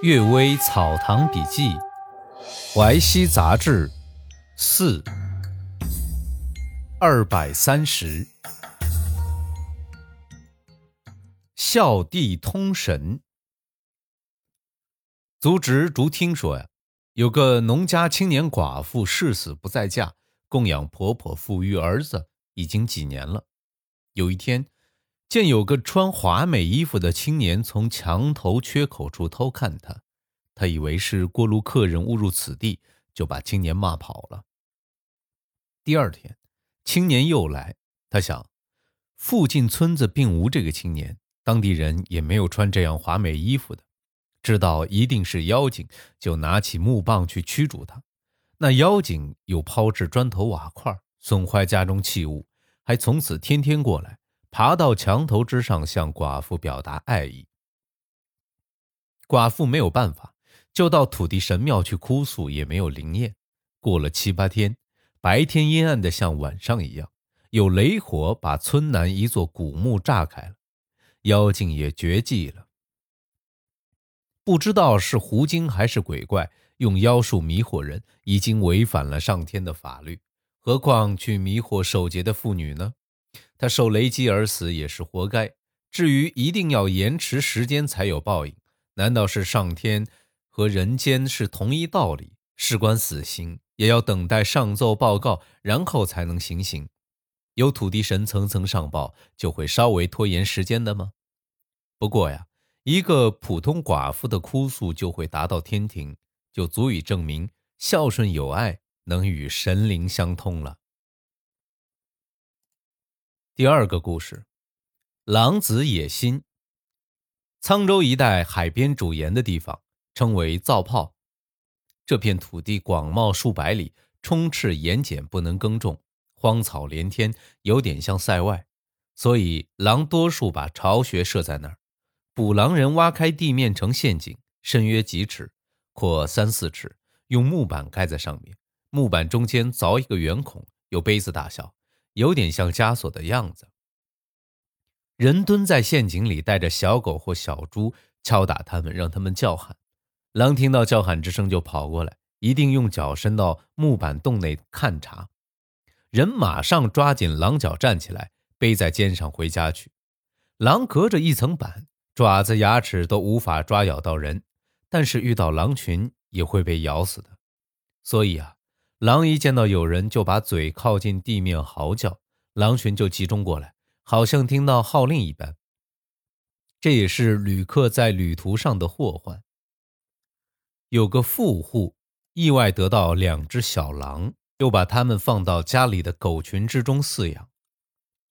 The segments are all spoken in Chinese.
《岳微草堂笔记》淮西杂志四二百三十，孝弟通神。族侄竹听说呀，有个农家青年寡妇誓死不再嫁，供养婆婆抚育儿子已经几年了。有一天。见有个穿华美衣服的青年从墙头缺口处偷看他，他以为是过路客人误入此地，就把青年骂跑了。第二天，青年又来，他想，附近村子并无这个青年，当地人也没有穿这样华美衣服的，知道一定是妖精，就拿起木棒去驱逐他。那妖精又抛掷砖头瓦块，损坏家中器物，还从此天天过来。爬到墙头之上，向寡妇表达爱意。寡妇没有办法，就到土地神庙去哭诉，也没有灵验。过了七八天，白天阴暗的像晚上一样，有雷火把村南一座古墓炸开了，妖精也绝迹了。不知道是狐精还是鬼怪，用妖术迷惑人，已经违反了上天的法律，何况去迷惑守节的妇女呢？他受雷击而死也是活该。至于一定要延迟时间才有报应，难道是上天和人间是同一道理？事关死刑，也要等待上奏报告，然后才能行刑。有土地神层层上报，就会稍微拖延时间的吗？不过呀，一个普通寡妇的哭诉就会达到天庭，就足以证明孝顺有爱能与神灵相通了。第二个故事，狼子野心。沧州一带海边主盐的地方称为造炮，这片土地广袤数百里，充斥盐碱，不能耕种，荒草连天，有点像塞外，所以狼多数把巢穴设在那儿。捕狼人挖开地面成陷阱，深约几尺，阔三四尺，用木板盖在上面，木板中间凿一个圆孔，有杯子大小。有点像枷锁的样子。人蹲在陷阱里，带着小狗或小猪敲打它们，让它们叫喊。狼听到叫喊之声就跑过来，一定用脚伸到木板洞内看查。人马上抓紧狼脚站起来，背在肩上回家去。狼隔着一层板，爪子、牙齿都无法抓咬到人，但是遇到狼群也会被咬死的。所以啊。狼一见到有人，就把嘴靠近地面嚎叫，狼群就集中过来，好像听到号令一般。这也是旅客在旅途上的祸患。有个富户意外得到两只小狼，又把它们放到家里的狗群之中饲养。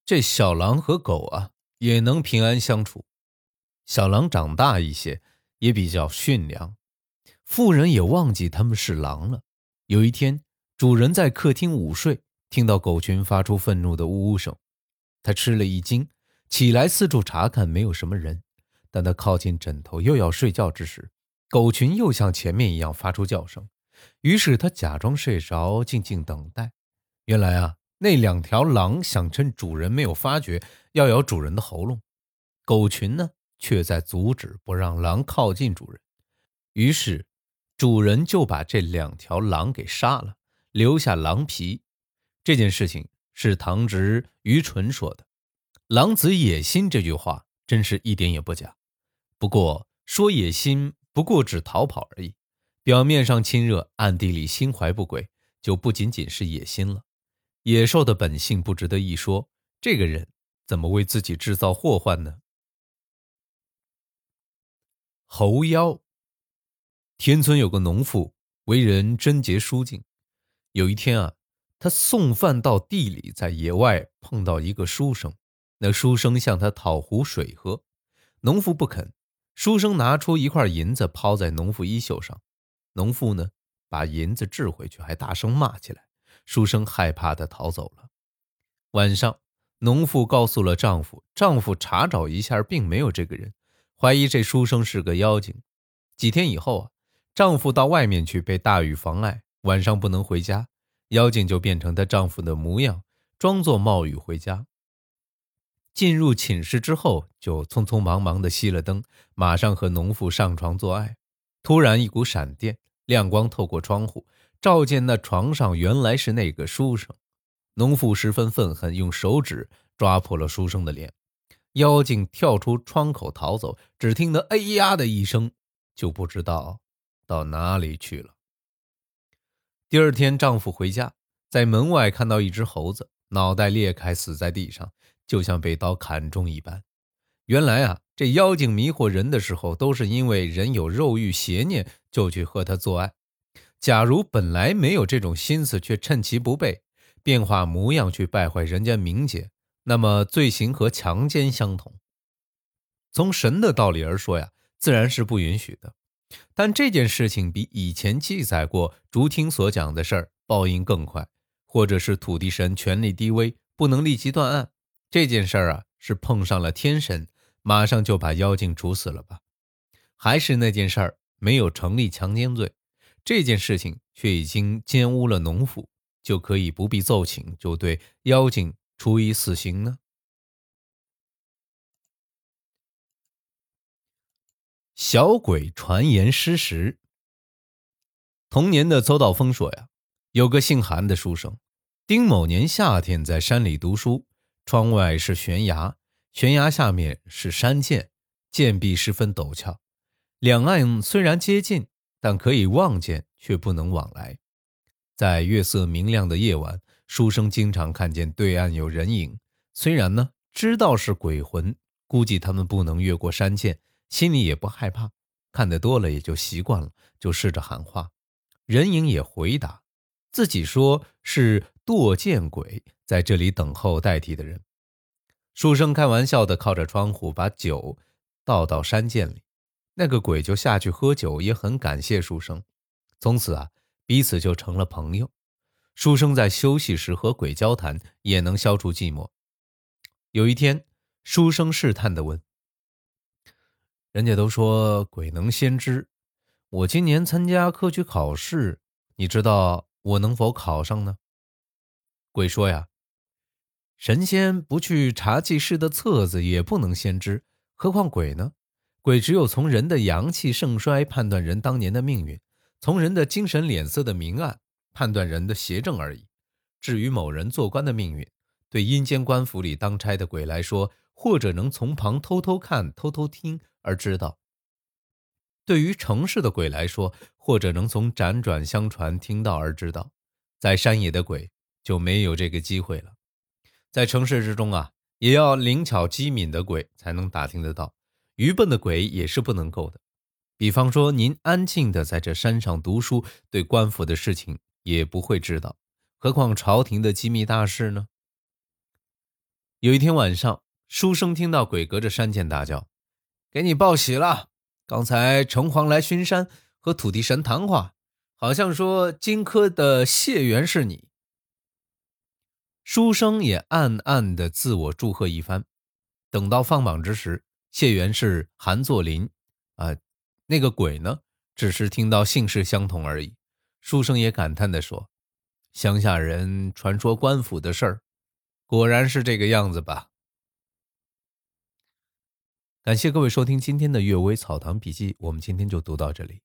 这小狼和狗啊，也能平安相处。小狼长大一些，也比较驯良。富人也忘记他们是狼了。有一天。主人在客厅午睡，听到狗群发出愤怒的呜呜声，他吃了一惊，起来四处查看，没有什么人。当他靠近枕头又要睡觉之时，狗群又像前面一样发出叫声。于是他假装睡着，静静等待。原来啊，那两条狼想趁主人没有发觉，要咬主人的喉咙。狗群呢，却在阻止，不让狼靠近主人。于是，主人就把这两条狼给杀了。留下狼皮，这件事情是唐直于纯说的。狼子野心这句话真是一点也不假。不过说野心不过只逃跑而已，表面上亲热，暗地里心怀不轨，就不仅仅是野心了。野兽的本性不值得一说，这个人怎么为自己制造祸患呢？猴妖。天村有个农妇，为人贞洁淑静。有一天啊，他送饭到地里，在野外碰到一个书生，那书生向他讨壶水喝，农妇不肯。书生拿出一块银子抛在农妇衣袖上，农妇呢把银子掷回去，还大声骂起来。书生害怕的逃走了。晚上，农妇告诉了丈夫，丈夫查找一下，并没有这个人，怀疑这书生是个妖精。几天以后啊，丈夫到外面去，被大雨妨碍。晚上不能回家，妖精就变成她丈夫的模样，装作冒雨回家。进入寝室之后，就匆匆忙忙地熄了灯，马上和农妇上床做爱。突然一股闪电，亮光透过窗户，照见那床上原来是那个书生。农妇十分愤恨，用手指抓破了书生的脸。妖精跳出窗口逃走，只听得“哎呀”的一声，就不知道到哪里去了。第二天，丈夫回家，在门外看到一只猴子，脑袋裂开，死在地上，就像被刀砍中一般。原来啊，这妖精迷惑人的时候，都是因为人有肉欲邪念，就去和他做爱。假如本来没有这种心思，却趁其不备，变化模样去败坏人家名节。那么罪行和强奸相同。从神的道理而说呀，自然是不允许的。但这件事情比以前记载过竹听所讲的事儿报应更快，或者是土地神权力低微，不能立即断案。这件事儿啊，是碰上了天神，马上就把妖精处死了吧？还是那件事儿没有成立强奸罪，这件事情却已经奸污了农妇，就可以不必奏请，就对妖精。处以死刑呢？小鬼传言失实。童年的邹道峰说呀，有个姓韩的书生，丁某年夏天在山里读书，窗外是悬崖，悬崖下面是山涧，涧壁十分陡峭，两岸虽然接近，但可以望见，却不能往来。在月色明亮的夜晚。书生经常看见对岸有人影，虽然呢知道是鬼魂，估计他们不能越过山涧，心里也不害怕。看得多了也就习惯了，就试着喊话，人影也回答，自己说是堕见鬼在这里等候代替的人。书生开玩笑的靠着窗户把酒倒到山涧里，那个鬼就下去喝酒，也很感谢书生，从此啊彼此就成了朋友。书生在休息时和鬼交谈，也能消除寂寞。有一天，书生试探的问：“人家都说鬼能先知，我今年参加科举考试，你知道我能否考上呢？”鬼说：“呀，神仙不去查记事的册子，也不能先知，何况鬼呢？鬼只有从人的阳气盛衰判断人当年的命运，从人的精神脸色的明暗。”判断人的邪正而已。至于某人做官的命运，对阴间官府里当差的鬼来说，或者能从旁偷偷看、偷偷听而知道；对于城市的鬼来说，或者能从辗转相传听到而知道。在山野的鬼就没有这个机会了。在城市之中啊，也要灵巧机敏的鬼才能打听得到，愚笨的鬼也是不能够的。比方说，您安静的在这山上读书，对官府的事情。也不会知道，何况朝廷的机密大事呢？有一天晚上，书生听到鬼隔着山涧大叫：“给你报喜了！刚才城隍来巡山，和土地神谈话，好像说荆轲的谢元是你。”书生也暗暗的自我祝贺一番。等到放榜之时，谢元是韩作霖，啊，那个鬼呢，只是听到姓氏相同而已。书生也感叹地说：“乡下人传说官府的事儿，果然是这个样子吧？”感谢各位收听今天的《阅微草堂笔记》，我们今天就读到这里。